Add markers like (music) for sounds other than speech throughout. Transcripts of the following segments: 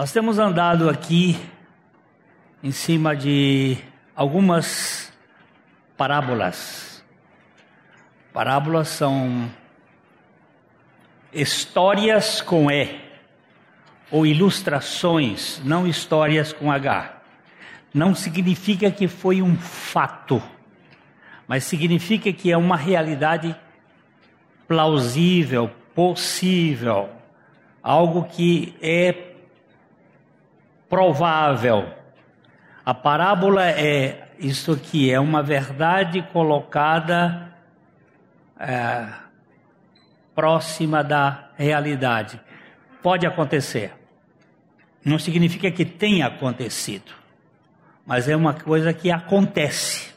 Nós temos andado aqui em cima de algumas parábolas. Parábolas são histórias com E, ou ilustrações, não histórias com H. Não significa que foi um fato, mas significa que é uma realidade plausível, possível, algo que é provável. A parábola é isso aqui, é uma verdade colocada é, próxima da realidade. Pode acontecer. Não significa que tenha acontecido, mas é uma coisa que acontece.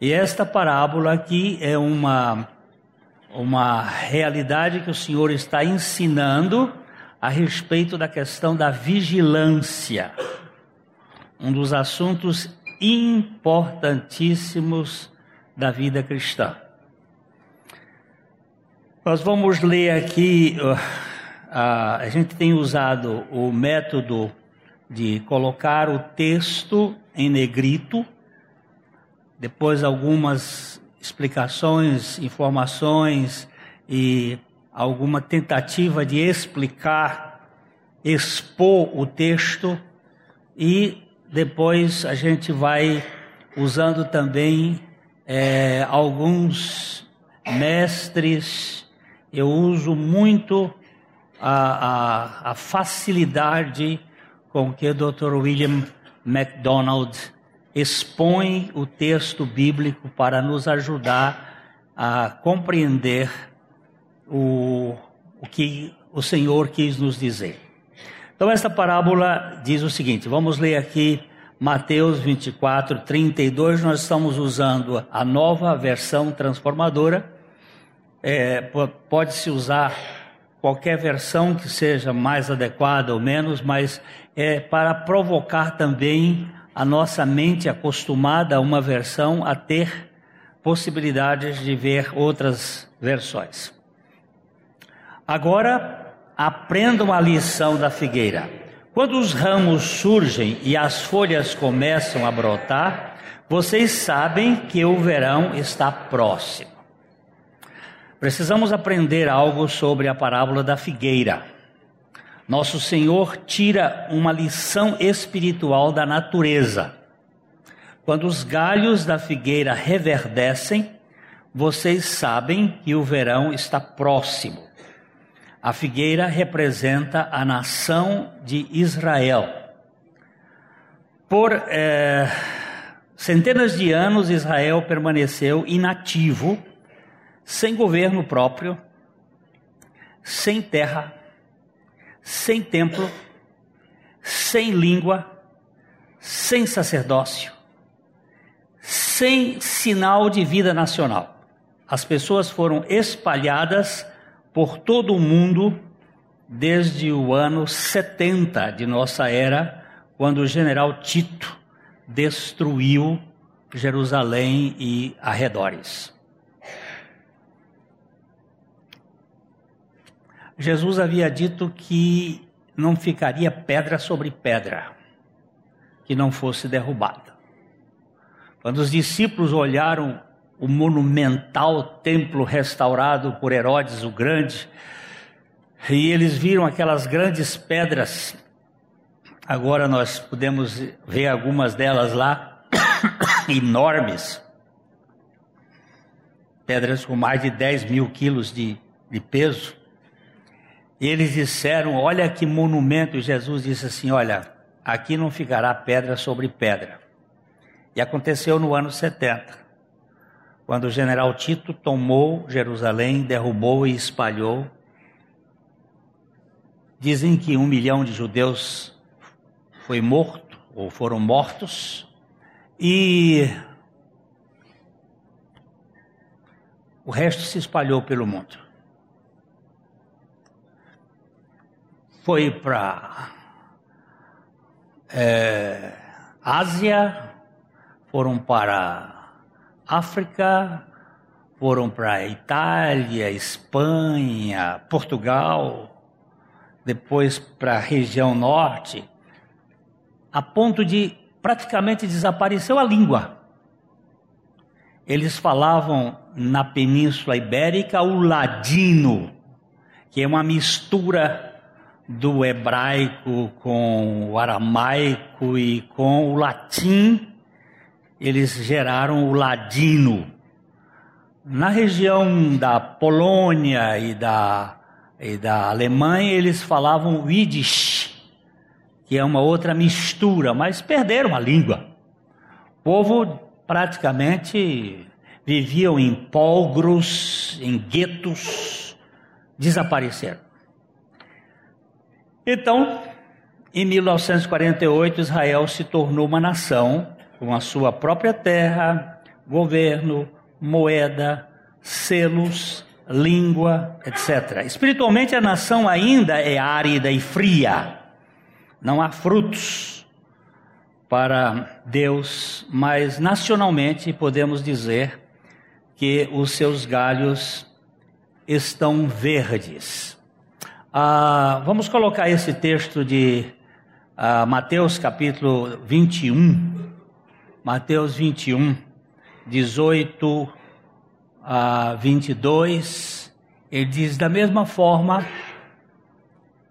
E esta parábola aqui é uma, uma realidade que o Senhor está ensinando a respeito da questão da vigilância, um dos assuntos importantíssimos da vida cristã. Nós vamos ler aqui, a gente tem usado o método de colocar o texto em negrito, depois algumas explicações, informações e alguma tentativa de explicar, expor o texto e depois a gente vai usando também é, alguns mestres. Eu uso muito a, a, a facilidade com que o Dr. William MacDonald expõe o texto bíblico para nos ajudar a compreender o, o que o Senhor quis nos dizer. Então, esta parábola diz o seguinte: vamos ler aqui Mateus 24, 32. Nós estamos usando a nova versão transformadora. É, Pode-se usar qualquer versão que seja mais adequada ou menos, mas é para provocar também a nossa mente acostumada a uma versão a ter possibilidades de ver outras versões. Agora, aprendam a lição da figueira. Quando os ramos surgem e as folhas começam a brotar, vocês sabem que o verão está próximo. Precisamos aprender algo sobre a parábola da figueira. Nosso Senhor tira uma lição espiritual da natureza. Quando os galhos da figueira reverdecem, vocês sabem que o verão está próximo. A figueira representa a nação de Israel. Por é, centenas de anos, Israel permaneceu inativo, sem governo próprio, sem terra, sem templo, sem língua, sem sacerdócio, sem sinal de vida nacional. As pessoas foram espalhadas por todo o mundo desde o ano 70 de nossa era, quando o general Tito destruiu Jerusalém e arredores. Jesus havia dito que não ficaria pedra sobre pedra que não fosse derrubada. Quando os discípulos olharam o monumental templo restaurado por Herodes o Grande, e eles viram aquelas grandes pedras. Agora nós podemos ver algumas delas lá, (coughs) enormes. Pedras com mais de 10 mil quilos de, de peso. E eles disseram: Olha que monumento. Jesus disse assim: Olha, aqui não ficará pedra sobre pedra. E aconteceu no ano 70 quando o general Tito tomou Jerusalém, derrubou e espalhou. Dizem que um milhão de judeus foi morto ou foram mortos e o resto se espalhou pelo mundo. Foi para é, Ásia, foram para África, foram para Itália, Espanha, Portugal, depois para a região norte, a ponto de praticamente desapareceu a língua. Eles falavam na Península Ibérica o ladino, que é uma mistura do hebraico com o aramaico e com o latim. Eles geraram o ladino. Na região da Polônia e da, e da Alemanha, eles falavam o Yiddish, que é uma outra mistura, mas perderam a língua. O povo praticamente viviam em polgros, em guetos, desapareceram. Então, em 1948, Israel se tornou uma nação com a sua própria terra, governo, moeda, selos, língua, etc. Espiritualmente, a nação ainda é árida e fria. Não há frutos para Deus, mas nacionalmente podemos dizer que os seus galhos estão verdes. Ah, vamos colocar esse texto de ah, Mateus capítulo 21. Mateus 21, 18 a 22, ele diz: da mesma forma,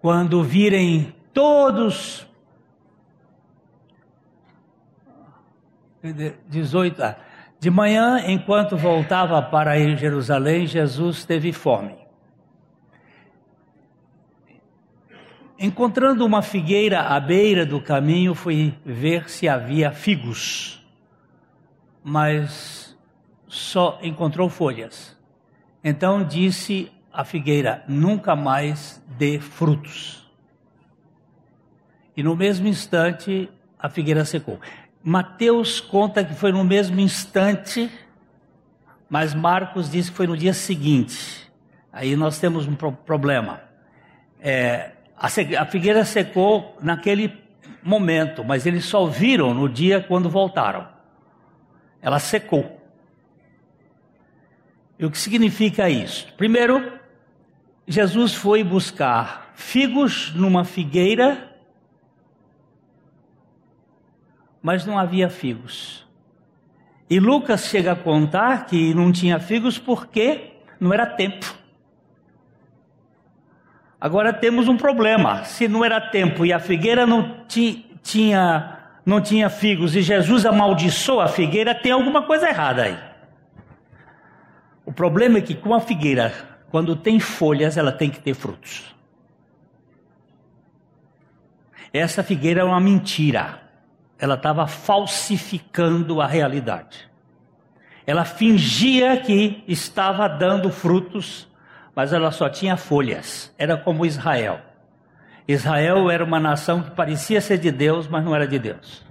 quando virem todos. 18. Ah, de manhã, enquanto voltava para Jerusalém, Jesus teve fome. Encontrando uma figueira à beira do caminho, fui ver se havia figos, mas só encontrou folhas. Então disse a figueira: nunca mais dê frutos. E no mesmo instante a figueira secou. Mateus conta que foi no mesmo instante, mas Marcos diz que foi no dia seguinte. Aí nós temos um problema. É, a figueira secou naquele momento, mas eles só viram no dia quando voltaram. Ela secou. E o que significa isso? Primeiro, Jesus foi buscar figos numa figueira, mas não havia figos. E Lucas chega a contar que não tinha figos porque não era tempo. Agora temos um problema. Se não era tempo e a figueira não tinha, não tinha figos e Jesus amaldiçoou a figueira, tem alguma coisa errada aí. O problema é que com a figueira, quando tem folhas, ela tem que ter frutos. Essa figueira é uma mentira. Ela estava falsificando a realidade. Ela fingia que estava dando frutos, mas ela só tinha folhas. Era como Israel. Israel era uma nação que parecia ser de Deus, mas não era de Deus.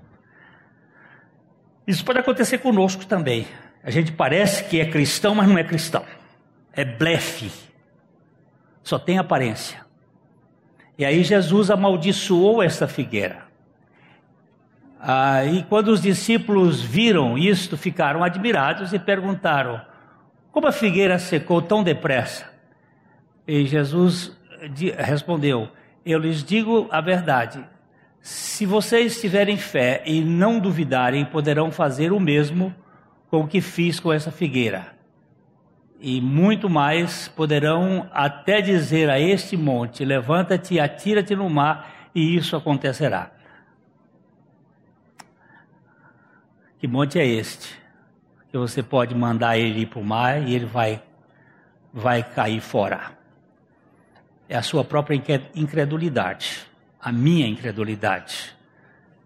Isso pode acontecer conosco também. A gente parece que é cristão, mas não é cristão. É blefe. Só tem aparência. E aí Jesus amaldiçoou essa figueira. Aí quando os discípulos viram isto, ficaram admirados e perguntaram: Como a figueira secou tão depressa? E Jesus respondeu: Eu lhes digo a verdade. Se vocês tiverem fé e não duvidarem, poderão fazer o mesmo com o que fiz com essa figueira. E muito mais poderão até dizer a este monte: levanta-te e atira-te no mar, e isso acontecerá. Que monte é este? Que você pode mandar ele ir para o mar e ele vai, vai cair fora. É a sua própria incredulidade, a minha incredulidade,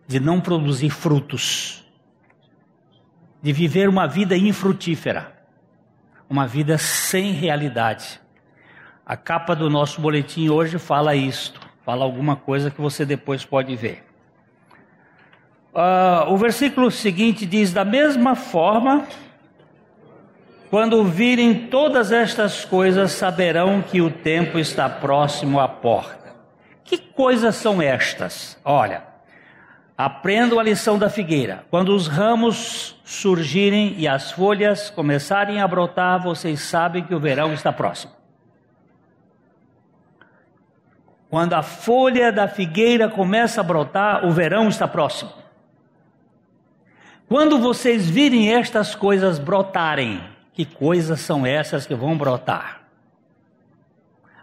de não produzir frutos de viver uma vida infrutífera, uma vida sem realidade. A capa do nosso boletim hoje fala isto, fala alguma coisa que você depois pode ver. Uh, o versículo seguinte diz: Da mesma forma, quando virem todas estas coisas, saberão que o tempo está próximo à porta. Que coisas são estas? Olha, Aprendam a lição da figueira. Quando os ramos surgirem e as folhas começarem a brotar, vocês sabem que o verão está próximo. Quando a folha da figueira começa a brotar, o verão está próximo. Quando vocês virem estas coisas brotarem, que coisas são essas que vão brotar?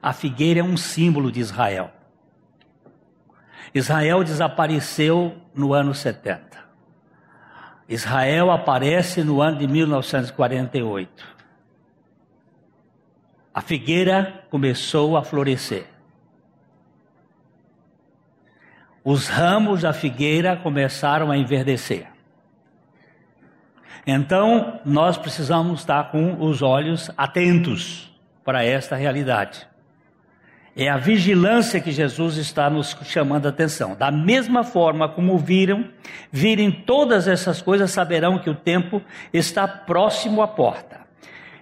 A figueira é um símbolo de Israel. Israel desapareceu no ano 70. Israel aparece no ano de 1948. A figueira começou a florescer. Os ramos da figueira começaram a enverdecer. Então, nós precisamos estar com os olhos atentos para esta realidade. É a vigilância que Jesus está nos chamando a atenção. Da mesma forma como viram, virem todas essas coisas, saberão que o tempo está próximo à porta.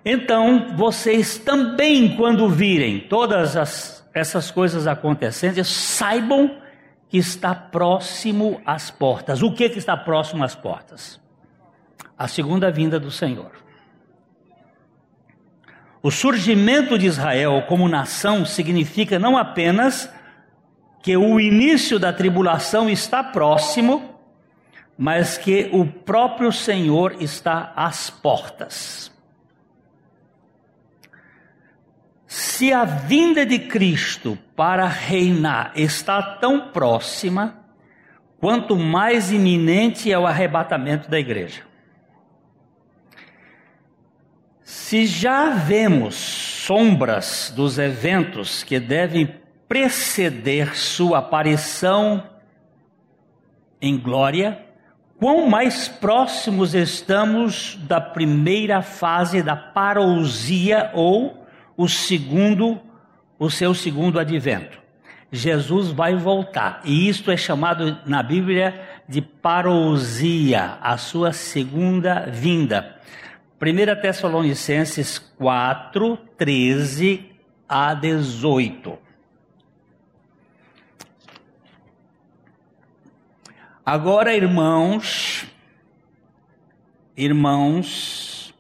Então, vocês também, quando virem todas as, essas coisas acontecendo, saibam que está próximo às portas. O que, que está próximo às portas? A segunda vinda do Senhor. O surgimento de Israel como nação significa não apenas que o início da tribulação está próximo, mas que o próprio Senhor está às portas. Se a vinda de Cristo para reinar está tão próxima, quanto mais iminente é o arrebatamento da igreja. Se já vemos sombras dos eventos que devem preceder sua aparição em glória, quão mais próximos estamos da primeira fase da parousia ou o segundo, o seu segundo advento. Jesus vai voltar, e isto é chamado na Bíblia de parousia, a sua segunda vinda. 1 Tessalonicenses 4, 13 a 18. Agora, irmãos, irmãos,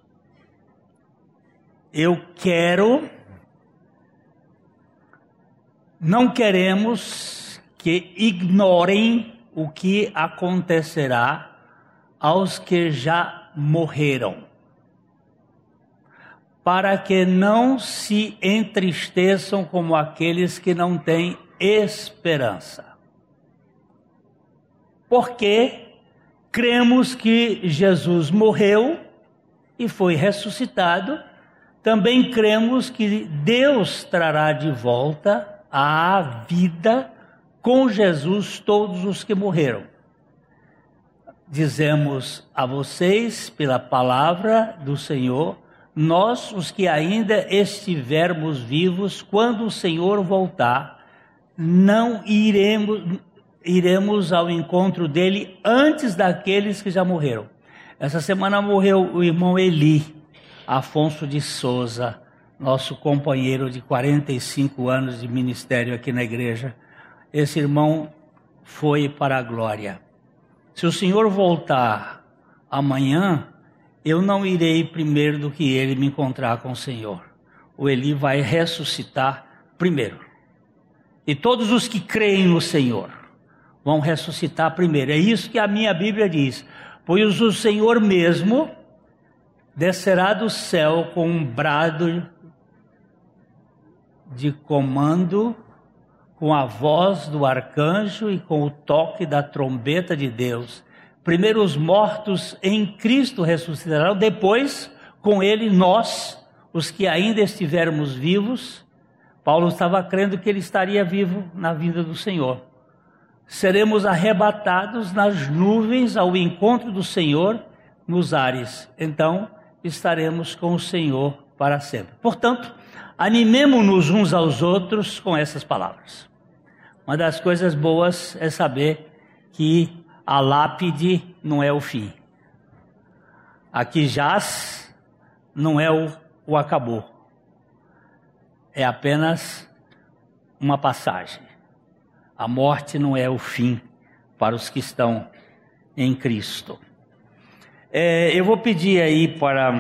eu quero, não queremos que ignorem o que acontecerá aos que já morreram para que não se entristeçam como aqueles que não têm esperança. Porque cremos que Jesus morreu e foi ressuscitado, também cremos que Deus trará de volta à vida com Jesus todos os que morreram. Dizemos a vocês, pela palavra do Senhor, nós, os que ainda estivermos vivos, quando o Senhor voltar, não iremos, iremos ao encontro dele antes daqueles que já morreram. Essa semana morreu o irmão Eli, Afonso de Souza, nosso companheiro de 45 anos de ministério aqui na igreja. Esse irmão foi para a glória. Se o Senhor voltar amanhã, eu não irei primeiro do que ele me encontrar com o Senhor. O Eli vai ressuscitar primeiro. E todos os que creem no Senhor vão ressuscitar primeiro. É isso que a minha Bíblia diz. Pois o Senhor mesmo descerá do céu com um brado de comando, com a voz do arcanjo e com o toque da trombeta de Deus Primeiro os mortos em Cristo ressuscitarão, depois com ele nós, os que ainda estivermos vivos. Paulo estava crendo que ele estaria vivo na vinda do Senhor. Seremos arrebatados nas nuvens ao encontro do Senhor nos ares. Então estaremos com o Senhor para sempre. Portanto, animemo-nos uns aos outros com essas palavras. Uma das coisas boas é saber que a lápide não é o fim. Aqui jaz não é o, o acabou. É apenas uma passagem. A morte não é o fim para os que estão em Cristo. É, eu vou pedir aí para.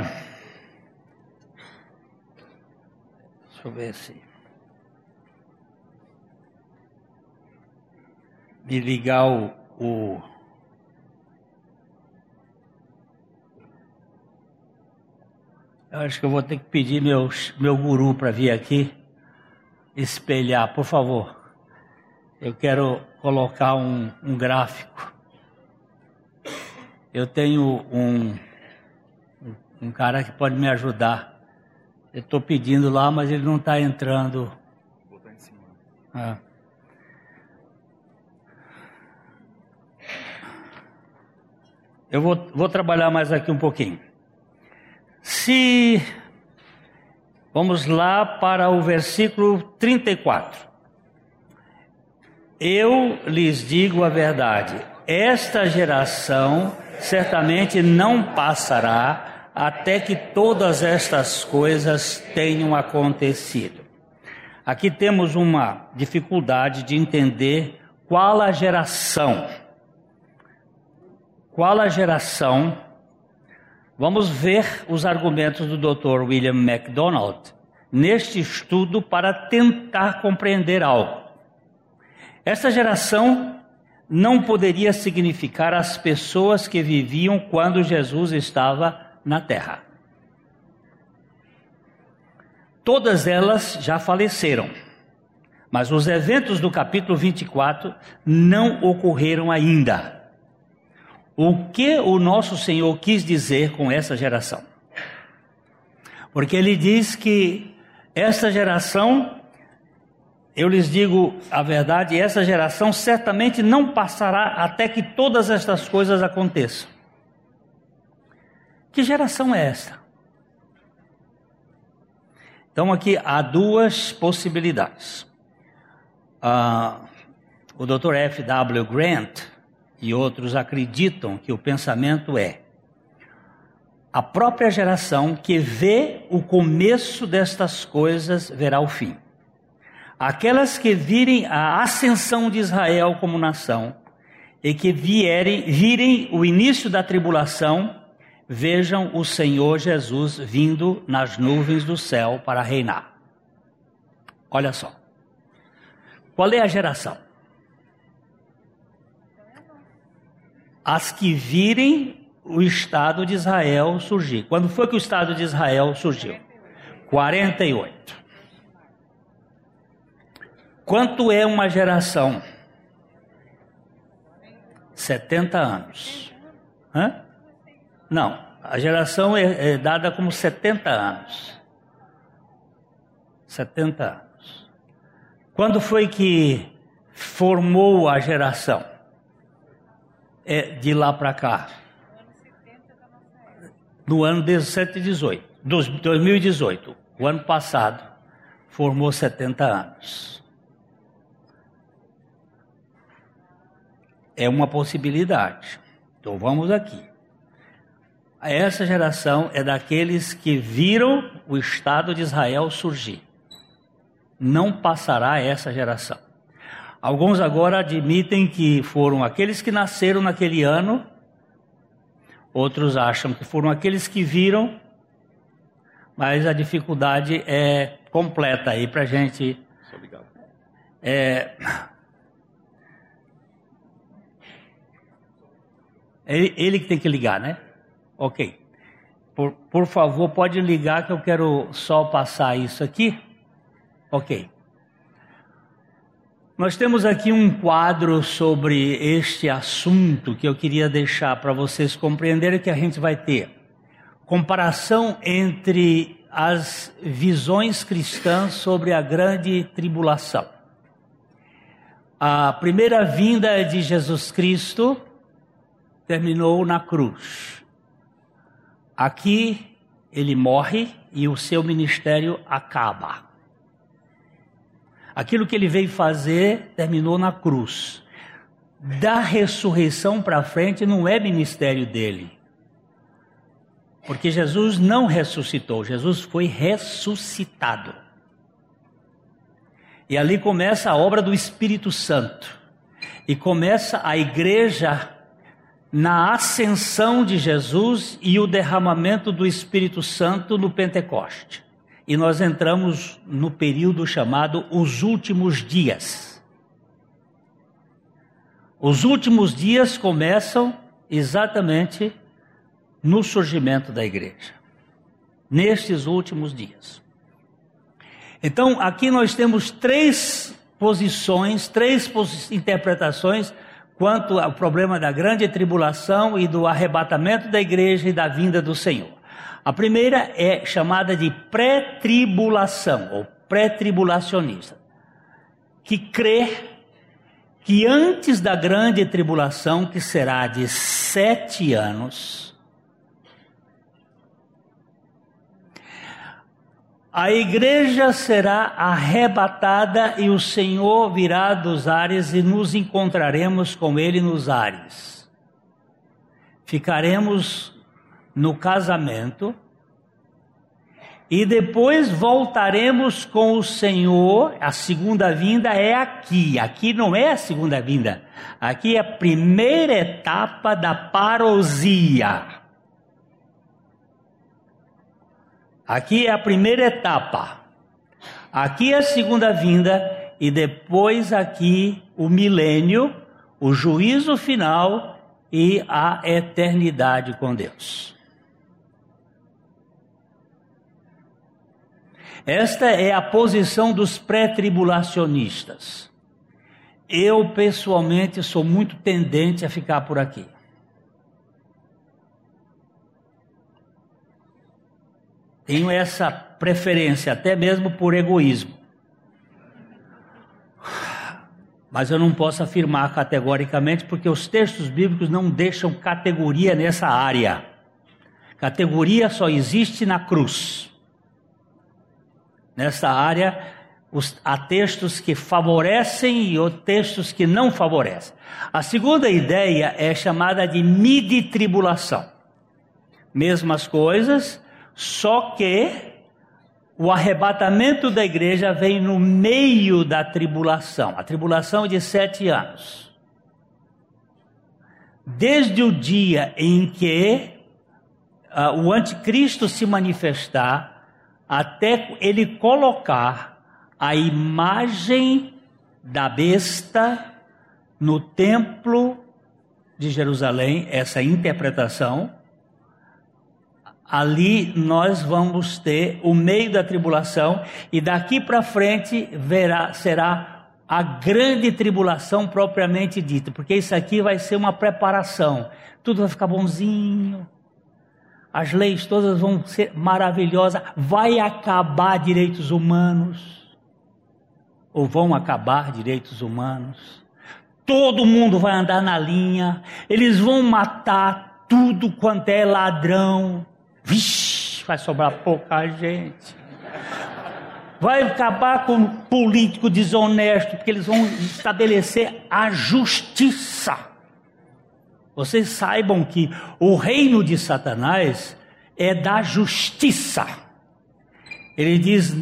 Deixa eu ver se. me ligar o, o Eu acho que eu vou ter que pedir meu, meu guru para vir aqui espelhar, por favor. Eu quero colocar um, um gráfico. Eu tenho um, um cara que pode me ajudar. Eu estou pedindo lá, mas ele não está entrando. Vou botar em cima. Ah. Eu vou, vou trabalhar mais aqui um pouquinho. Se vamos lá para o versículo 34. Eu lhes digo a verdade: esta geração certamente não passará até que todas estas coisas tenham acontecido. Aqui temos uma dificuldade de entender qual a geração. Qual a geração Vamos ver os argumentos do Dr. William MacDonald neste estudo para tentar compreender algo. Essa geração não poderia significar as pessoas que viviam quando Jesus estava na terra. Todas elas já faleceram, mas os eventos do capítulo 24 não ocorreram ainda o que o nosso Senhor quis dizer com essa geração. Porque ele diz que essa geração, eu lhes digo a verdade, essa geração certamente não passará até que todas estas coisas aconteçam. Que geração é esta? Então aqui há duas possibilidades. Uh, o Dr. F. W. Grant e outros acreditam que o pensamento é a própria geração que vê o começo destas coisas verá o fim. Aquelas que virem a ascensão de Israel como nação e que vierem, virem o início da tribulação, vejam o Senhor Jesus vindo nas nuvens do céu para reinar. Olha só. Qual é a geração? As que virem o Estado de Israel surgir. Quando foi que o Estado de Israel surgiu? 48. Quanto é uma geração? 70 anos. Hã? Não, a geração é, é dada como 70 anos. 70 anos. Quando foi que formou a geração? É, de lá para cá? No ano 17 e 18, 2018, o ano passado, formou 70 anos. É uma possibilidade. Então vamos aqui. Essa geração é daqueles que viram o Estado de Israel surgir. Não passará essa geração. Alguns agora admitem que foram aqueles que nasceram naquele ano, outros acham que foram aqueles que viram, mas a dificuldade é completa aí para a gente. Obrigado. É, ele, ele que tem que ligar, né? Ok. Por, por favor, pode ligar que eu quero só passar isso aqui. Ok. Nós temos aqui um quadro sobre este assunto que eu queria deixar para vocês compreenderem que a gente vai ter comparação entre as visões cristãs sobre a grande tribulação. A primeira vinda de Jesus Cristo terminou na cruz. Aqui ele morre e o seu ministério acaba. Aquilo que ele veio fazer terminou na cruz. Da ressurreição para frente não é ministério dele. Porque Jesus não ressuscitou, Jesus foi ressuscitado. E ali começa a obra do Espírito Santo. E começa a igreja na ascensão de Jesus e o derramamento do Espírito Santo no Pentecoste e nós entramos no período chamado os últimos dias. Os últimos dias começam exatamente no surgimento da igreja, nestes últimos dias. Então, aqui nós temos três posições, três interpretações quanto ao problema da grande tribulação e do arrebatamento da igreja e da vinda do Senhor. A primeira é chamada de pré-tribulação ou pré-tribulacionista, que crê que antes da grande tribulação, que será de sete anos, a igreja será arrebatada e o Senhor virá dos ares e nos encontraremos com Ele nos ares. Ficaremos no casamento e depois voltaremos com o Senhor. A segunda vinda é aqui. Aqui não é a segunda vinda. Aqui é a primeira etapa da parousia. Aqui é a primeira etapa. Aqui é a segunda vinda e depois aqui o milênio, o juízo final e a eternidade com Deus. Esta é a posição dos pré-tribulacionistas. Eu, pessoalmente, sou muito tendente a ficar por aqui. Tenho essa preferência, até mesmo por egoísmo. Mas eu não posso afirmar categoricamente, porque os textos bíblicos não deixam categoria nessa área. Categoria só existe na cruz. Nessa área, os, há textos que favorecem e textos que não favorecem. A segunda ideia é chamada de midi-tribulação. Mesmas coisas, só que o arrebatamento da igreja vem no meio da tribulação, a tribulação de sete anos. Desde o dia em que uh, o anticristo se manifestar, até ele colocar a imagem da besta no templo de Jerusalém, essa interpretação, ali nós vamos ter o meio da tribulação e daqui para frente verá, será a grande tribulação propriamente dita, porque isso aqui vai ser uma preparação. Tudo vai ficar bonzinho, as leis todas vão ser maravilhosas, vai acabar direitos humanos, ou vão acabar direitos humanos. Todo mundo vai andar na linha, eles vão matar tudo quanto é ladrão. Vixe, vai sobrar pouca gente. Vai acabar com político desonesto, porque eles vão estabelecer a justiça. Vocês saibam que o reino de Satanás é da justiça. Ele diz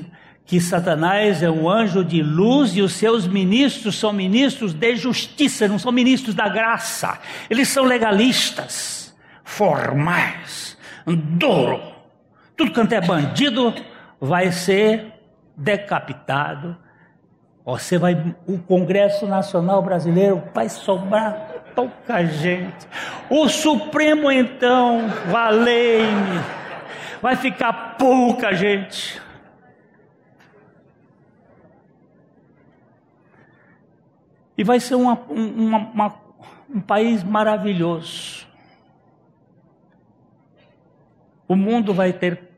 que Satanás é um anjo de luz e os seus ministros são ministros de justiça, não são ministros da graça. Eles são legalistas, formais, duro. Tudo quanto é bandido vai ser decapitado. Você vai, o Congresso Nacional Brasileiro vai sobrar pouca gente. O Supremo, então, valei-me, vai ficar pouca gente. E vai ser uma, uma, uma, um país maravilhoso. O mundo vai ter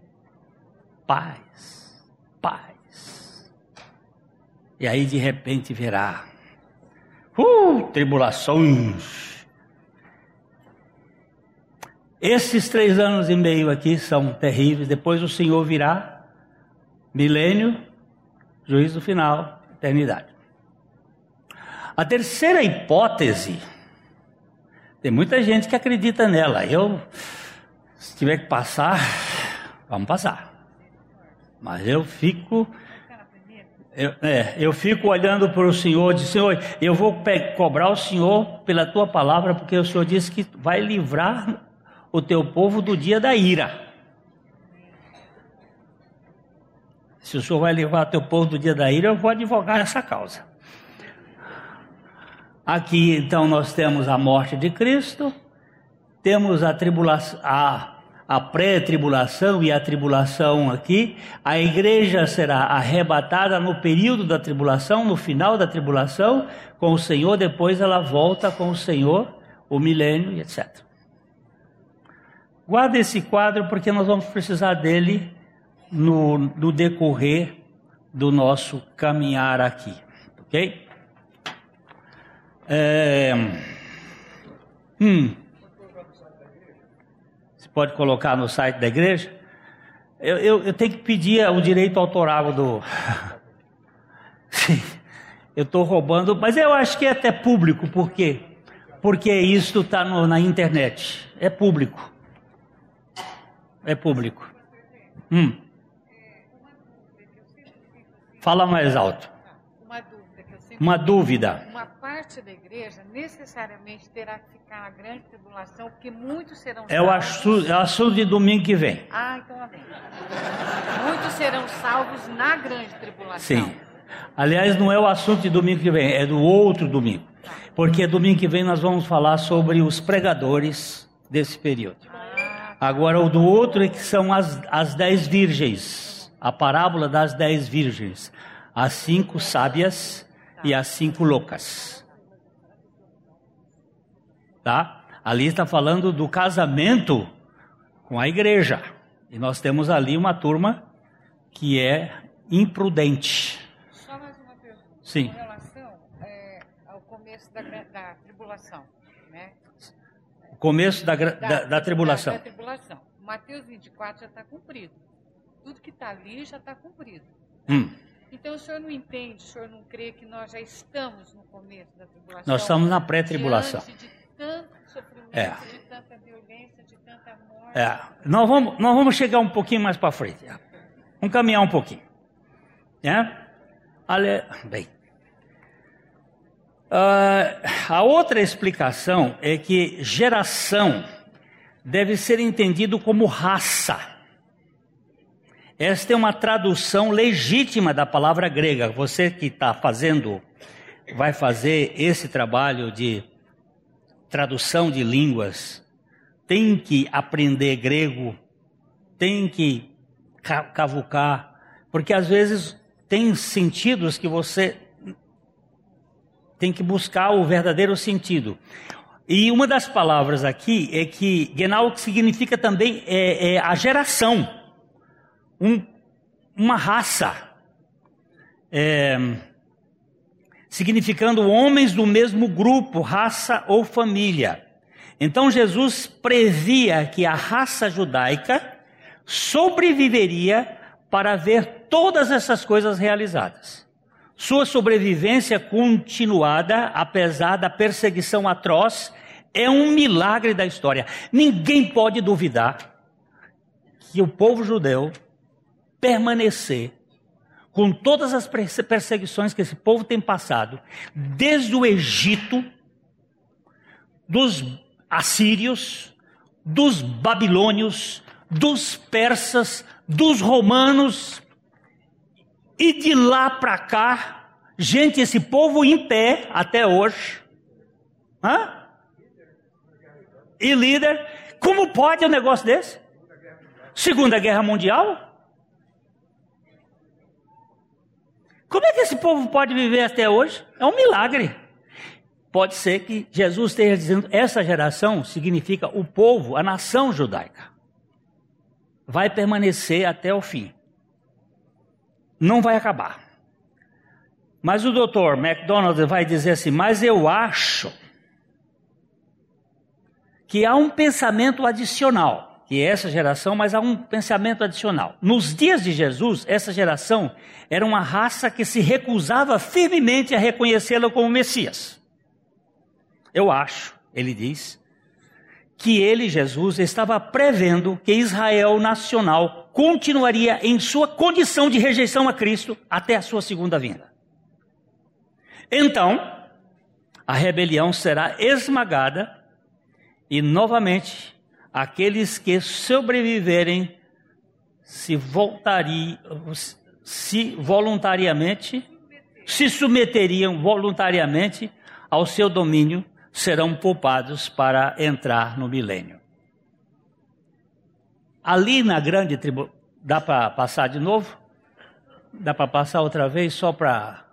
paz, paz. E aí de repente verá Uh, tribulações. Esses três anos e meio aqui são terríveis. Depois o Senhor virá, milênio, juízo final, eternidade. A terceira hipótese, tem muita gente que acredita nela. Eu, se tiver que passar, vamos passar. Mas eu fico eu, é, eu fico olhando para o Senhor, de Senhor, eu vou cobrar o Senhor pela tua palavra, porque o Senhor disse que vai livrar o teu povo do dia da ira. Se o Senhor vai livrar o teu povo do dia da ira, eu vou advogar essa causa. Aqui então nós temos a morte de Cristo, temos a tribulação, a, a pré-tribulação e a tribulação aqui. A igreja será arrebatada no período da tribulação, no final da tribulação, com o Senhor, depois ela volta com o Senhor, o milênio etc. Guarda esse quadro porque nós vamos precisar dele no, no decorrer do nosso caminhar aqui, ok? É... Hum. Pode colocar no site da igreja? Eu, eu, eu tenho que pedir o direito autoral do. (laughs) Sim, eu estou roubando, mas eu acho que é até público, por quê? Porque isso está na internet. É público. É público. Hum. Fala mais alto. Uma dúvida que eu sempre Uma dúvida. Uma parte da igreja necessariamente terá que ficar na grande tribulação, porque muitos serão É o salvos. assunto, é o assunto de domingo que vem. Ah, então amém. Muitos serão salvos na grande tribulação. Sim. Aliás, não é o assunto de domingo que vem, é do outro domingo. Porque domingo que vem nós vamos falar sobre os pregadores desse período. Ah, Agora, o do outro é que são as, as dez virgens. A parábola das dez virgens. As cinco sábias e as cinco loucas. Tá? Ali está falando do casamento com a igreja. E nós temos ali uma turma que é imprudente. só mais uma pergunta. Sim. Com relação é, ao começo da, da tribulação, né? O começo da, gra- da, da tribulação. Da, da tribulação. Mateus 24 já está cumprido. Tudo que está ali já está cumprido. Hum. Então o senhor não entende, o senhor não crê que nós já estamos no começo da tribulação? Nós estamos na pré-tribulação. Diante de tanto sofrimento, É. de tanta violência, de tanta morte. É, nós, vamos, nós vamos chegar um pouquinho mais para frente. Vamos caminhar um pouquinho. É? Ale... Bem. Ah, a outra explicação é que geração deve ser entendido como raça. Esta é uma tradução legítima da palavra grega. Você que está fazendo, vai fazer esse trabalho de tradução de línguas, tem que aprender grego, tem que ca- cavucar, porque às vezes tem sentidos que você tem que buscar o verdadeiro sentido. E uma das palavras aqui é que Genau significa também é, é a geração, um- uma raça, É, significando homens do mesmo grupo, raça ou família. Então Jesus previa que a raça judaica sobreviveria para ver todas essas coisas realizadas. Sua sobrevivência continuada, apesar da perseguição atroz, é um milagre da história. Ninguém pode duvidar que o povo judeu permanecer com todas as perse- perseguições que esse povo tem passado, desde o Egito, dos assírios, dos babilônios, dos persas, dos romanos, e de lá para cá, gente, esse povo em pé até hoje. Hã? E líder, como pode um negócio desse? Segunda Guerra Mundial? Como é que esse povo pode viver até hoje? É um milagre. Pode ser que Jesus esteja dizendo, essa geração significa o povo, a nação judaica. Vai permanecer até o fim. Não vai acabar. Mas o doutor MacDonald vai dizer assim: Mas eu acho que há um pensamento adicional, que essa geração, mas há um pensamento adicional. Nos dias de Jesus, essa geração era uma raça que se recusava firmemente a reconhecê-lo como Messias. Eu acho, ele diz, que ele, Jesus, estava prevendo que Israel nacional continuaria em sua condição de rejeição a Cristo até a sua segunda vinda. Então, a rebelião será esmagada e novamente aqueles que sobreviverem se voltariam, se voluntariamente, se submeteriam voluntariamente ao seu domínio serão poupados para entrar no milênio. Ali na grande tribo, dá para passar de novo? Dá para passar outra vez só para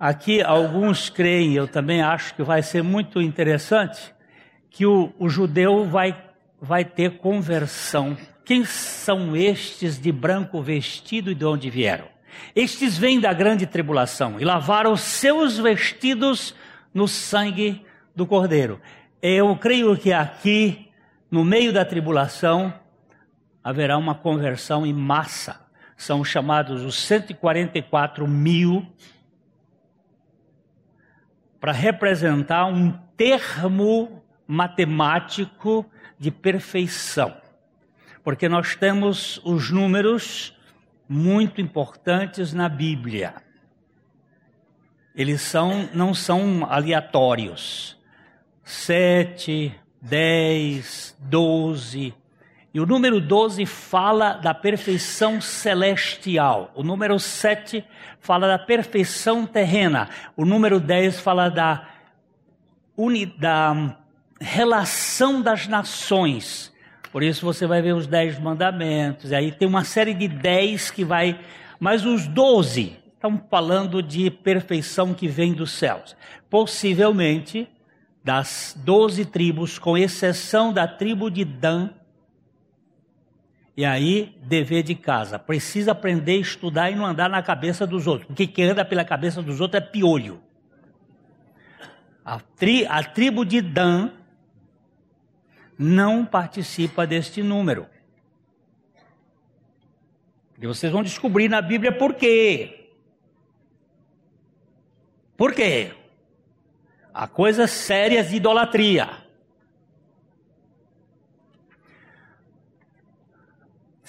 Aqui alguns creem, eu também acho que vai ser muito interessante, que o, o judeu vai, vai ter conversão. Quem são estes de branco vestido e de onde vieram? Estes vêm da grande tribulação e lavaram seus vestidos no sangue do Cordeiro. Eu creio que aqui, no meio da tribulação, haverá uma conversão em massa. São chamados os 144 mil para representar um termo matemático de perfeição. Porque nós temos os números muito importantes na Bíblia. Eles são, não são aleatórios. Sete, dez, doze. E o número 12 fala da perfeição celestial. O número 7 fala da perfeição terrena. O número 10 fala da, uni, da relação das nações. Por isso você vai ver os 10 mandamentos. Aí tem uma série de 10 que vai. Mas os 12 estão falando de perfeição que vem dos céus. Possivelmente das 12 tribos, com exceção da tribo de Dan e aí, dever de casa. Precisa aprender estudar e não andar na cabeça dos outros. Porque quem anda pela cabeça dos outros é piolho. A, tri, a tribo de Dan não participa deste número. E vocês vão descobrir na Bíblia por quê. Por quê? Há coisas sérias de idolatria.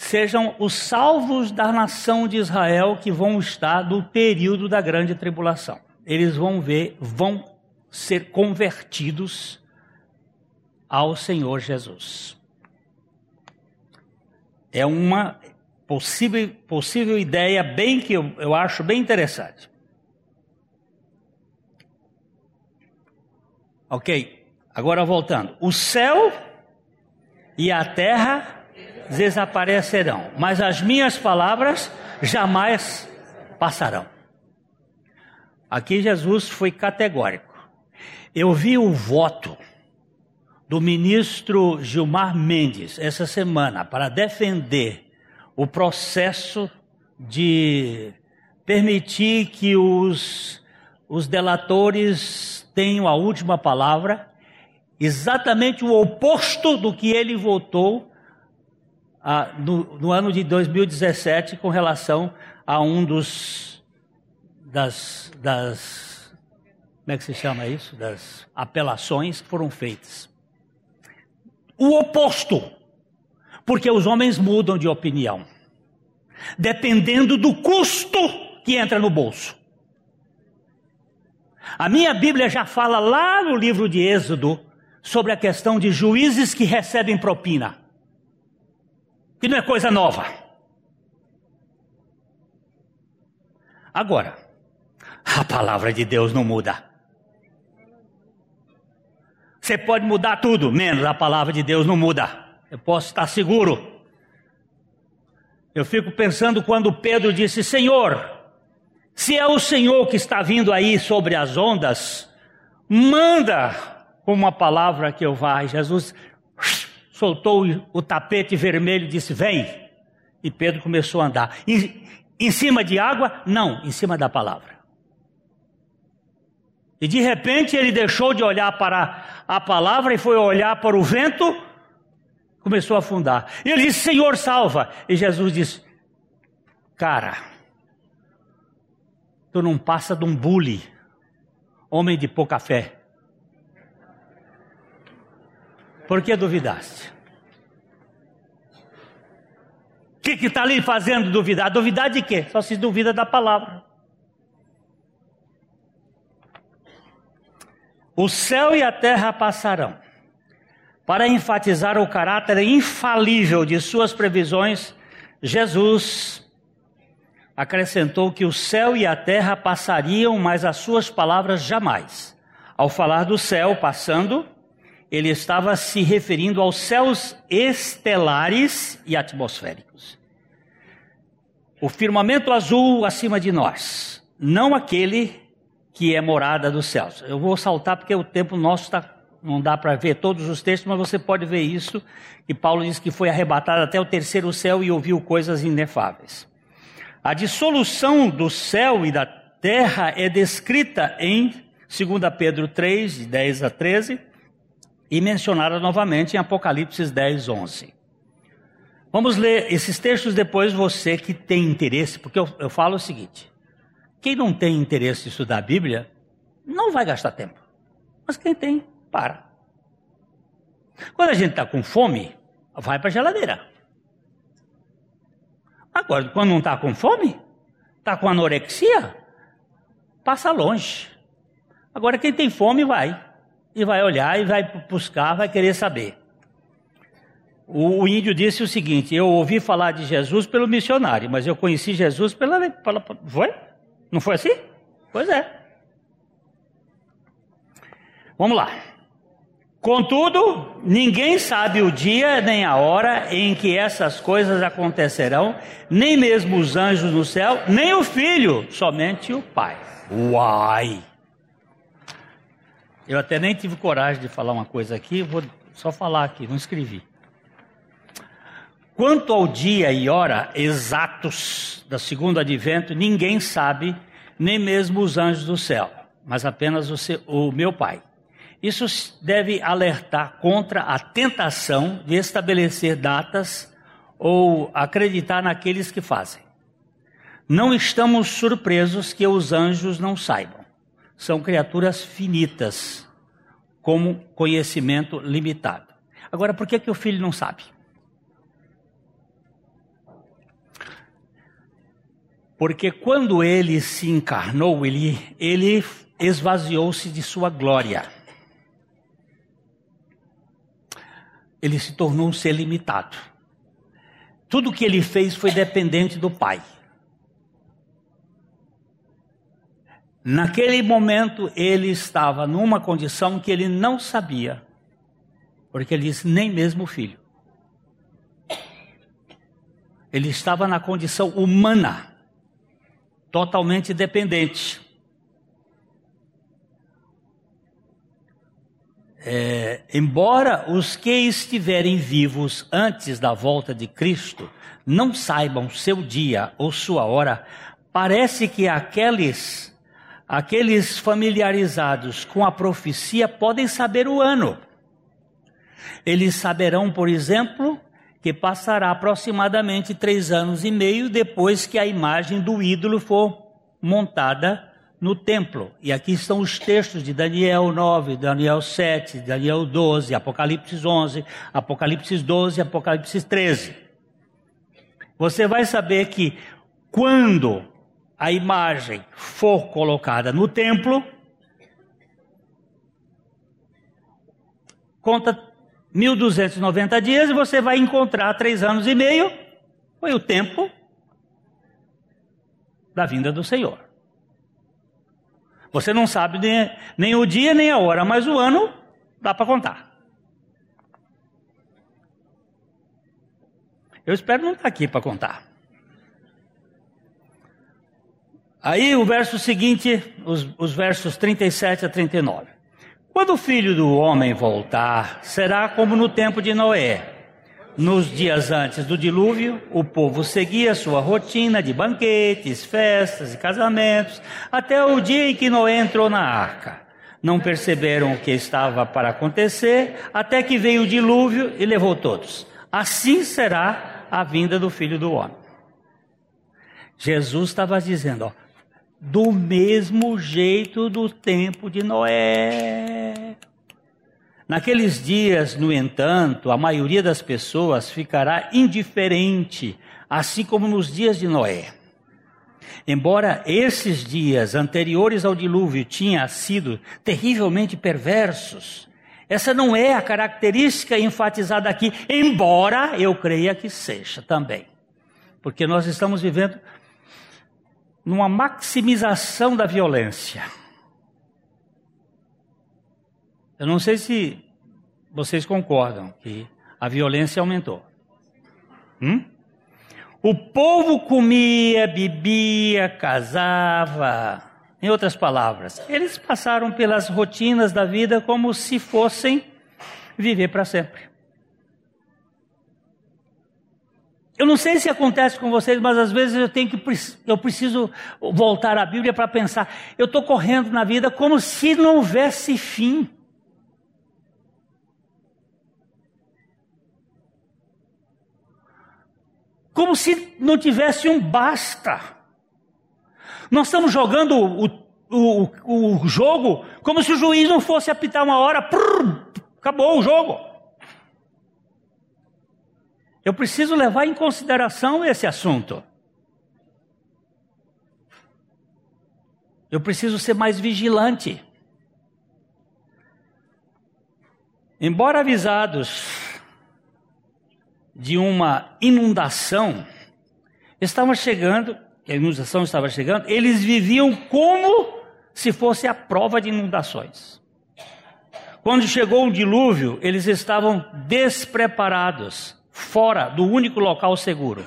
sejam os salvos da nação de Israel que vão estar no período da grande tribulação. Eles vão ver, vão ser convertidos ao Senhor Jesus. É uma possível, possível ideia bem que eu, eu acho bem interessante. Ok, agora voltando. O céu e a terra desaparecerão, mas as minhas palavras jamais passarão. Aqui Jesus foi categórico. Eu vi o voto do ministro Gilmar Mendes essa semana para defender o processo de permitir que os, os delatores tenham a última palavra, exatamente o oposto do que ele votou ah, no, no, ano de 2017 com relação a um dos das, das como é que se chama isso? Das apelações que foram feitas. O oposto, porque os homens mudam de opinião, dependendo do custo que entra no bolso. A minha Bíblia já fala lá no livro de Êxodo sobre a questão de juízes que recebem propina que não é coisa nova. Agora, a palavra de Deus não muda. Você pode mudar tudo, menos a palavra de Deus não muda. Eu posso estar seguro. Eu fico pensando quando Pedro disse: Senhor, se é o Senhor que está vindo aí sobre as ondas, manda uma palavra que eu vá. Jesus soltou o tapete vermelho e disse: Vem. E Pedro começou a andar. Em, em cima de água? Não, em cima da palavra. E de repente ele deixou de olhar para a palavra e foi olhar para o vento, começou a afundar. E ele disse: Senhor, salva. E Jesus disse: Cara, tu não passa de um bully, homem de pouca fé. Por que duvidaste? O que está ali fazendo duvidar? Duvidar de quê? Só se duvida da palavra. O céu e a terra passarão. Para enfatizar o caráter infalível de suas previsões, Jesus acrescentou que o céu e a terra passariam, mas as suas palavras jamais. Ao falar do céu passando, ele estava se referindo aos céus estelares e atmosféricos. O firmamento azul acima de nós, não aquele que é morada dos céus. Eu vou saltar porque o tempo nosso está não dá para ver todos os textos, mas você pode ver isso, que Paulo diz que foi arrebatado até o terceiro céu e ouviu coisas inefáveis. A dissolução do céu e da terra é descrita em 2 Pedro 3, de 10 a 13, e mencionada novamente em Apocalipse 10, 11. Vamos ler esses textos depois, você que tem interesse, porque eu, eu falo o seguinte: quem não tem interesse em estudar a Bíblia, não vai gastar tempo. Mas quem tem, para. Quando a gente está com fome, vai para a geladeira. Agora, quando não está com fome, está com anorexia, passa longe. Agora, quem tem fome, vai. E vai olhar, e vai buscar, vai querer saber. O, índio disse o seguinte: Eu ouvi falar de Jesus pelo missionário, mas eu conheci Jesus pela. pela foi? Não foi assim? Pois é. Vamos lá. Contudo, ninguém sabe o dia nem a hora em que essas coisas acontecerão, nem mesmo os anjos no céu, nem o filho, somente o pai. Uai! Eu até nem tive coragem de falar uma coisa aqui, vou só falar aqui, não escrevi. Quanto ao dia e hora exatos da segundo advento, ninguém sabe, nem mesmo os anjos do céu, mas apenas o, seu, o meu pai. Isso deve alertar contra a tentação de estabelecer datas ou acreditar naqueles que fazem. Não estamos surpresos que os anjos não saibam. São criaturas finitas, com conhecimento limitado. Agora, por que, que o filho não sabe? Porque quando ele se encarnou, ele, ele esvaziou-se de sua glória. ele se tornou um ser limitado. Tudo que ele fez foi dependente do Pai. Naquele momento, ele estava numa condição que ele não sabia, porque ele disse: nem mesmo o filho. Ele estava na condição humana, totalmente dependente. é, embora os que estiverem vivos antes da volta de Cristo não saibam seu dia ou sua hora, parece que aqueles, aqueles familiarizados com a profecia podem saber o ano. Eles saberão, por exemplo, que passará aproximadamente três anos e meio depois que a imagem do ídolo for montada no templo. E aqui estão os textos de Daniel 9, Daniel 7, Daniel 12, Apocalipse 11, Apocalipse 12, Apocalipse 13. Você vai saber que quando a imagem for colocada no templo, conta 1290 dias e você vai encontrar três anos e meio, foi o tempo da vinda do Senhor. Você não sabe nem, nem o dia nem a hora, mas o ano dá para contar. Eu espero não estar tá aqui para contar. Aí o verso seguinte, os, os versos 37 a 39. Quando o filho do homem voltar, será como no tempo de Noé nos dias antes do dilúvio, o povo seguia sua rotina de banquetes, festas e casamentos, até o dia em que Noé entrou na arca. Não perceberam o que estava para acontecer, até que veio o dilúvio e levou todos. Assim será a vinda do filho do homem. Jesus estava dizendo, ó, do mesmo jeito do tempo de Noé. Naqueles dias, no entanto, a maioria das pessoas ficará indiferente, assim como nos dias de Noé. Embora esses dias anteriores ao dilúvio tinham sido terrivelmente perversos, essa não é a característica enfatizada aqui, embora eu creia que seja também. Porque nós estamos vivendo numa maximização da violência. Eu não sei se vocês concordam que a violência aumentou. Hum? O povo comia, bebia, casava. Em outras palavras, eles passaram pelas rotinas da vida como se fossem viver para sempre. Eu não sei se acontece com vocês, mas às vezes eu tenho que eu preciso voltar à Bíblia para pensar. Eu estou correndo na vida como se não houvesse fim. como se não tivesse um basta. Nós estamos jogando o, o, o jogo como se o juiz não fosse apitar uma hora, prrr, acabou o jogo. Eu preciso levar em consideração esse assunto. Eu preciso ser mais vigilante. Embora avisados de uma inundação, estava chegando, a inundação estava chegando, eles viviam como se fosse a prova de inundações. Quando chegou o dilúvio, eles estavam despreparados, fora do único local seguro.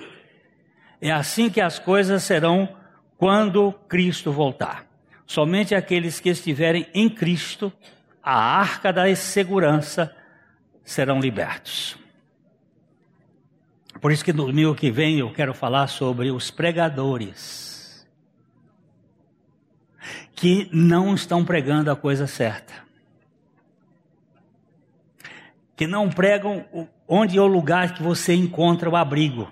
É assim que as coisas serão quando Cristo voltar. Somente aqueles que estiverem em Cristo, a arca da segurança, serão libertos. Por isso que no domingo que vem eu quero falar sobre os pregadores que não estão pregando a coisa certa. Que não pregam onde é o lugar que você encontra o abrigo.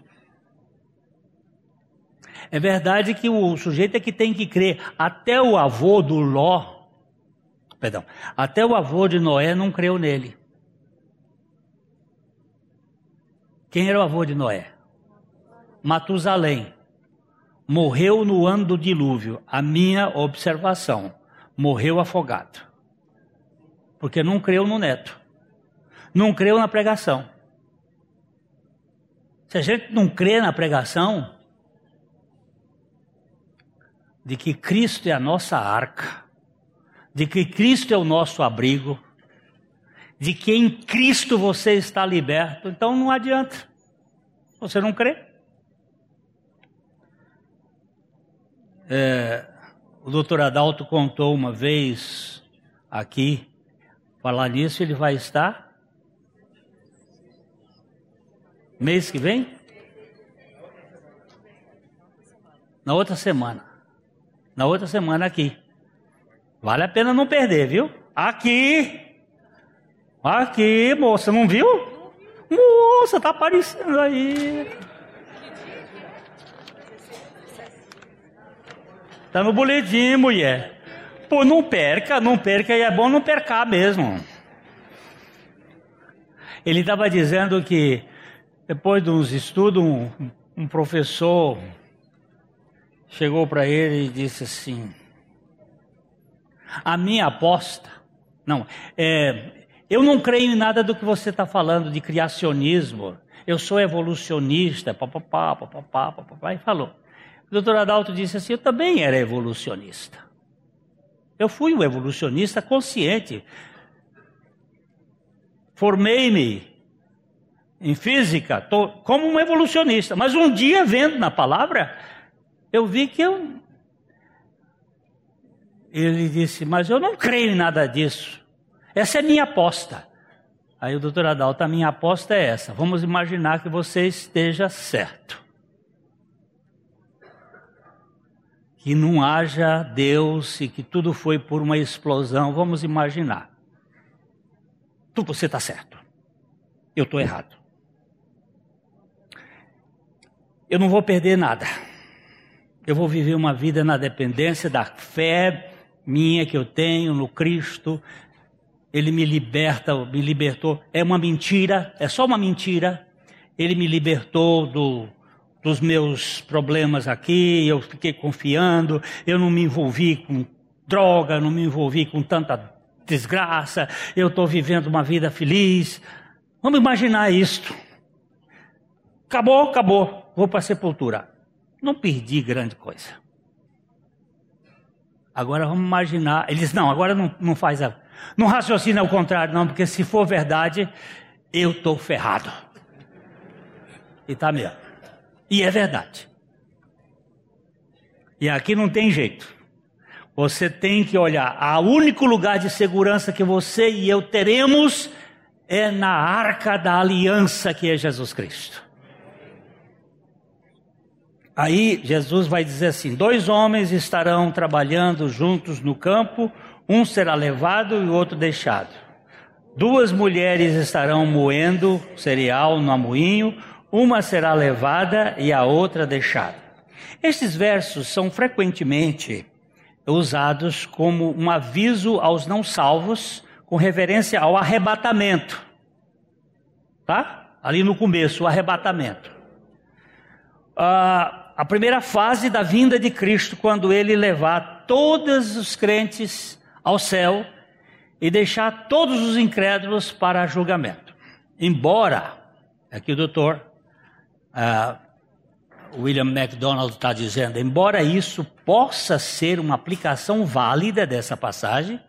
É verdade que o sujeito é que tem que crer. Até o avô do Ló, perdão, até o avô de Noé não creu nele. Quem era o avô de Noé? Matusalém. Morreu no ano do dilúvio. A minha observação. Morreu afogado. Porque não creu no neto. Não creu na pregação. Se a gente não crê na pregação, de que Cristo é a nossa arca, de que Cristo é o nosso abrigo, de que em Cristo você está liberto, então não adianta. Você não crê? É, o doutor Adalto contou uma vez aqui, falar nisso, ele vai estar mês que vem? Na outra semana. Na outra semana aqui. Vale a pena não perder, viu? Aqui Aqui, moça, não viu? Moça, tá aparecendo aí. Tá no boletim, mulher. Pô, não perca, não perca, e é bom não percar mesmo. Ele estava dizendo que depois de uns estudos, um, um professor chegou para ele e disse assim: A minha aposta, não, é, eu não creio em nada do que você está falando de criacionismo. Eu sou evolucionista, papapá, papapá, papapá, e falou. O doutor Adalto disse assim: Eu também era evolucionista. Eu fui um evolucionista consciente. Formei-me em física tô, como um evolucionista. Mas um dia, vendo na palavra, eu vi que eu. Ele disse: Mas eu não creio em nada disso. Essa é minha aposta. Aí o doutor Adalto, a minha aposta é essa. Vamos imaginar que você esteja certo. Que não haja Deus e que tudo foi por uma explosão. Vamos imaginar. Tu, você está certo. Eu estou errado. Eu não vou perder nada. Eu vou viver uma vida na dependência da fé minha que eu tenho no Cristo, ele me liberta, me libertou. É uma mentira, é só uma mentira. Ele me libertou do, dos meus problemas aqui, eu fiquei confiando, eu não me envolvi com droga, não me envolvi com tanta desgraça, eu estou vivendo uma vida feliz. Vamos imaginar isto. Acabou, acabou, vou para a sepultura. Não perdi grande coisa. Agora vamos imaginar. Ele diz: não, agora não, não faz. A, não raciocina ao contrário, não, porque se for verdade, eu estou ferrado. E está mesmo. E é verdade. E aqui não tem jeito. Você tem que olhar. O único lugar de segurança que você e eu teremos é na arca da aliança que é Jesus Cristo. Aí Jesus vai dizer assim: dois homens estarão trabalhando juntos no campo, um será levado e o outro deixado. Duas mulheres estarão moendo cereal no amoinho, uma será levada e a outra deixada. Estes versos são frequentemente usados como um aviso aos não salvos com referência ao arrebatamento. Tá? Ali no começo, o arrebatamento. Ah, a primeira fase da vinda de Cristo, quando ele levar todos os crentes ao céu e deixar todos os incrédulos para julgamento. Embora, aqui o doutor uh, William MacDonald está dizendo, embora isso possa ser uma aplicação válida dessa passagem,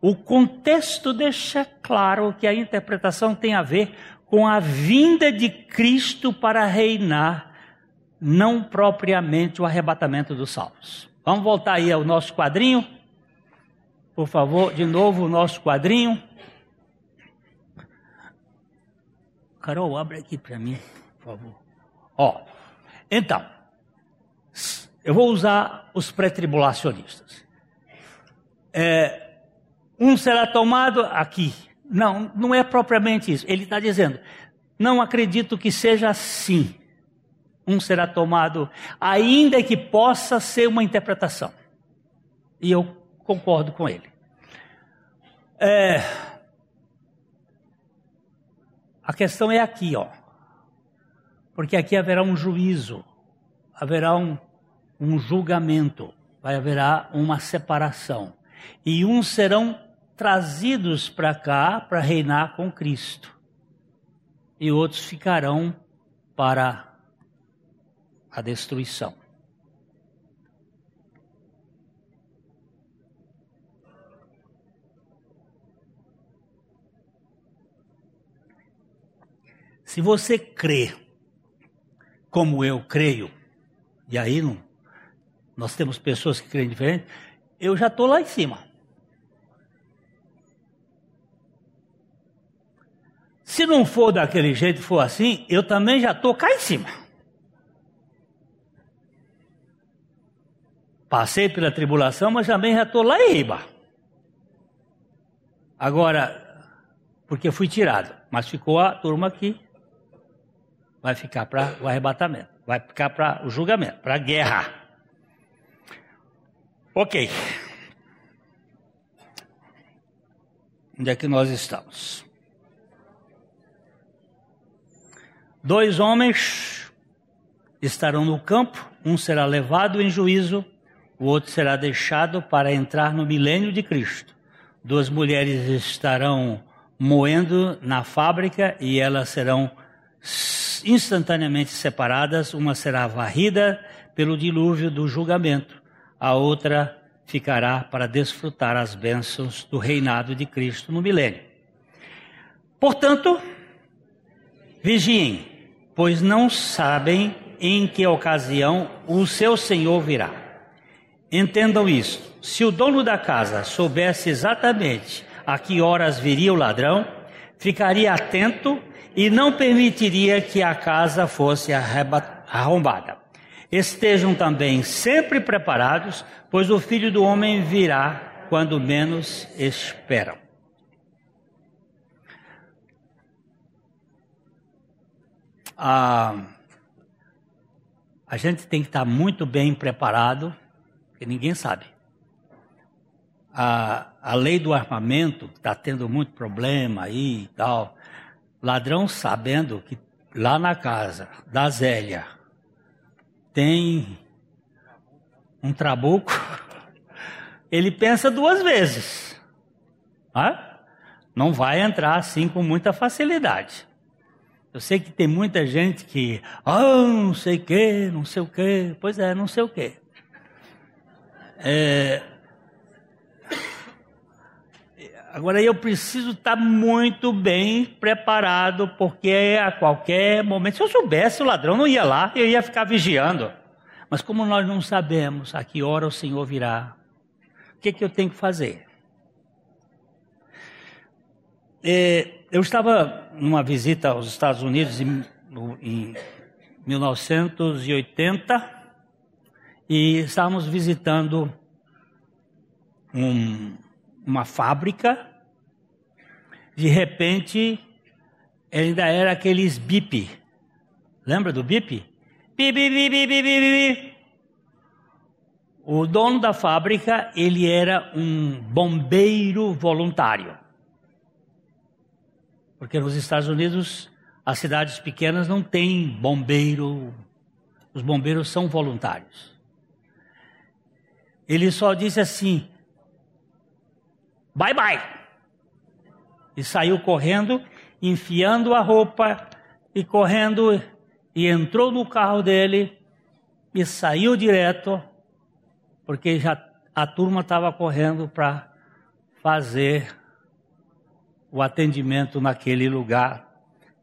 o contexto deixa claro que a interpretação tem a ver com a vinda de Cristo para reinar não propriamente o arrebatamento dos salvos. Vamos voltar aí ao nosso quadrinho. Por favor, de novo o nosso quadrinho. Carol, abre aqui para mim, por favor. Ó, então, eu vou usar os pré-tribulacionistas. É, um será tomado aqui. Não, não é propriamente isso. Ele está dizendo, não acredito que seja assim um será tomado, ainda que possa ser uma interpretação. E eu concordo com ele. É, a questão é aqui, ó. Porque aqui haverá um juízo, haverá um, um julgamento, vai haverá uma separação. E uns serão trazidos para cá para reinar com Cristo. E outros ficarão para a destruição. Se você crê como eu creio, e aí não, nós temos pessoas que creem diferente, eu já estou lá em cima. Se não for daquele jeito, for assim, eu também já estou cá em cima. Passei pela tribulação, mas também já estou lá em riba. Agora, porque fui tirado, mas ficou a turma aqui. Vai ficar para o arrebatamento, vai ficar para o julgamento, para a guerra. Ok. Onde é que nós estamos? Dois homens estarão no campo, um será levado em juízo o outro será deixado para entrar no milênio de Cristo. Duas mulheres estarão moendo na fábrica e elas serão instantaneamente separadas. Uma será varrida pelo dilúvio do julgamento, a outra ficará para desfrutar as bênçãos do reinado de Cristo no milênio. Portanto, vigiem, pois não sabem em que ocasião o seu Senhor virá. Entendam isso. Se o dono da casa soubesse exatamente a que horas viria o ladrão, ficaria atento e não permitiria que a casa fosse arrombada. Estejam também sempre preparados, pois o filho do homem virá quando menos esperam. Ah, a gente tem que estar muito bem preparado ninguém sabe. A, a lei do armamento está tendo muito problema aí e tal. Ladrão sabendo que lá na casa da Zélia tem um trabuco, (laughs) ele pensa duas vezes. Não vai entrar assim com muita facilidade. Eu sei que tem muita gente que, ah, não sei o que, não sei o que. Pois é, não sei o que. É, Agora eu preciso estar muito bem preparado, porque a qualquer momento, se eu soubesse, o ladrão não ia lá, eu ia ficar vigiando. Mas como nós não sabemos a que hora o Senhor virá, o que, que eu tenho que fazer? É, eu estava numa visita aos Estados Unidos em, em 1980 e estávamos visitando um, uma fábrica. De repente, ainda era aqueles bip. Lembra do bip? Bip, bip, bip, bip, bip. O dono da fábrica, ele era um bombeiro voluntário. Porque nos Estados Unidos, as cidades pequenas não têm bombeiro, os bombeiros são voluntários. Ele só disse assim: bye bye. E saiu correndo, enfiando a roupa e correndo, e entrou no carro dele e saiu direto, porque já a turma estava correndo para fazer o atendimento naquele lugar,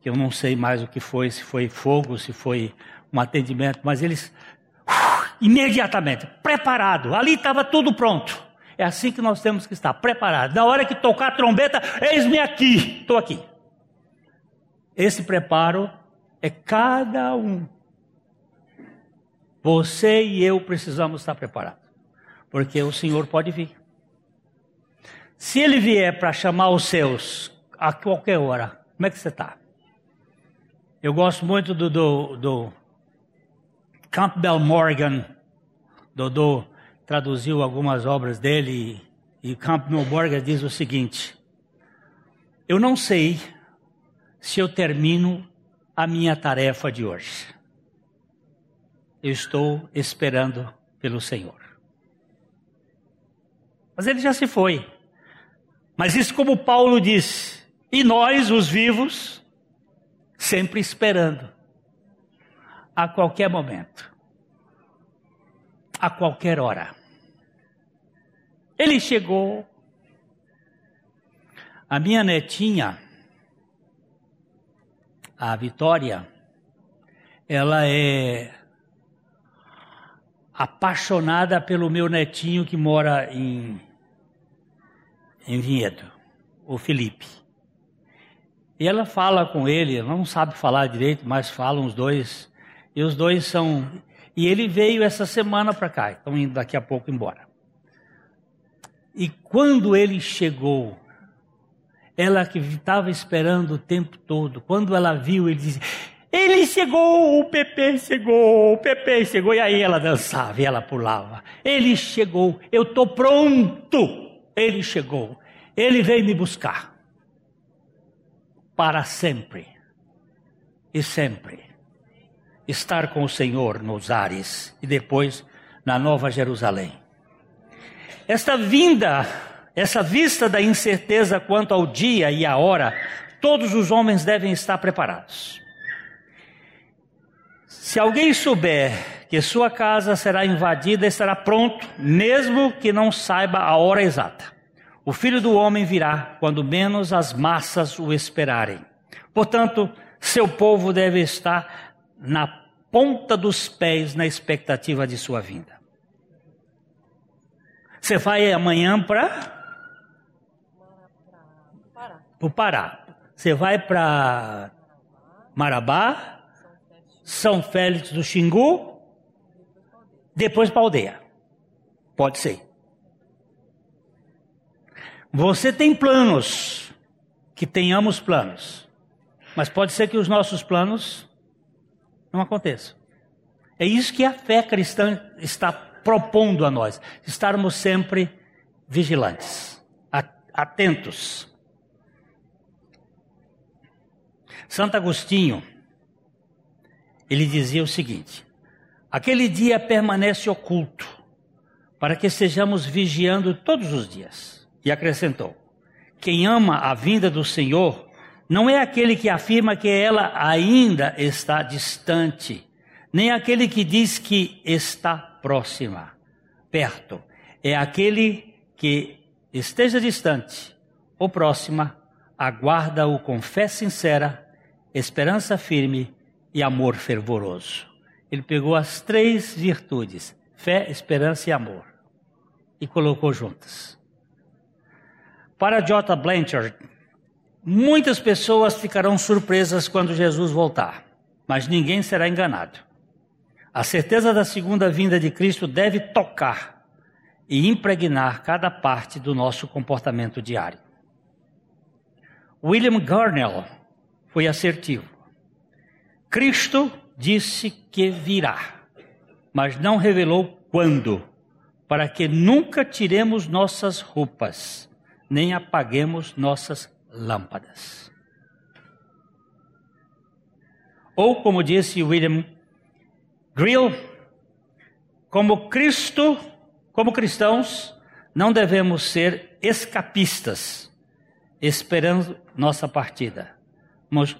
que eu não sei mais o que foi, se foi fogo, se foi um atendimento, mas eles imediatamente, preparado, ali estava tudo pronto. É assim que nós temos que estar, preparados. Na hora que tocar a trombeta, eis-me aqui, estou aqui. Esse preparo é cada um. Você e eu precisamos estar preparados, porque o Senhor pode vir. Se ele vier para chamar os seus a qualquer hora, como é que você está? Eu gosto muito do, do, do Campbell Morgan. Dodô traduziu algumas obras dele e, Campbell Morgan diz o seguinte: Eu não sei se eu termino a minha tarefa de hoje. Eu estou esperando pelo Senhor. Mas ele já se foi. Mas isso, como Paulo disse, e nós, os vivos, sempre esperando, a qualquer momento, a qualquer hora. Ele chegou, a minha netinha, a Vitória, ela é apaixonada pelo meu netinho que mora em em Vinhedo, o Felipe. E ela fala com ele, ela não sabe falar direito, mas falam os dois. E os dois são. E ele veio essa semana para cá, estão indo daqui a pouco embora. E quando ele chegou, ela que estava esperando o tempo todo, quando ela viu, ele disse: Ele chegou, o Pepe chegou, o Pepe chegou. E aí ela dançava e ela pulava. Ele chegou, eu estou pronto. Ele chegou, ele veio me buscar para sempre e sempre estar com o Senhor nos ares e depois na Nova Jerusalém. Esta vinda, essa vista da incerteza quanto ao dia e à hora, todos os homens devem estar preparados. Se alguém souber que sua casa será invadida, estará pronto, mesmo que não saiba a hora exata. O filho do homem virá quando menos as massas o esperarem. Portanto, seu povo deve estar na ponta dos pés na expectativa de sua vinda. Você vai amanhã para o Pará. Você vai para Marabá, São Félix do Xingu, depois para aldeia. Pode ser. Você tem planos, que tenhamos planos, mas pode ser que os nossos planos não aconteçam. É isso que a fé cristã está propondo a nós, estarmos sempre vigilantes, atentos. Santo Agostinho, ele dizia o seguinte: Aquele dia permanece oculto, para que estejamos vigiando todos os dias. E acrescentou: Quem ama a vinda do Senhor não é aquele que afirma que ela ainda está distante, nem aquele que diz que está próxima, perto. É aquele que esteja distante ou próxima, aguarda-o com fé sincera, esperança firme e amor fervoroso. Ele pegou as três virtudes, fé, esperança e amor, e colocou juntas. Para J. Blanchard, muitas pessoas ficarão surpresas quando Jesus voltar, mas ninguém será enganado. A certeza da segunda vinda de Cristo deve tocar e impregnar cada parte do nosso comportamento diário. William Garnell foi assertivo. Cristo disse que virá, mas não revelou quando, para que nunca tiremos nossas roupas, nem apaguemos nossas lâmpadas. Ou, como disse William Grill, como Cristo, como cristãos, não devemos ser escapistas, esperando nossa partida. Mas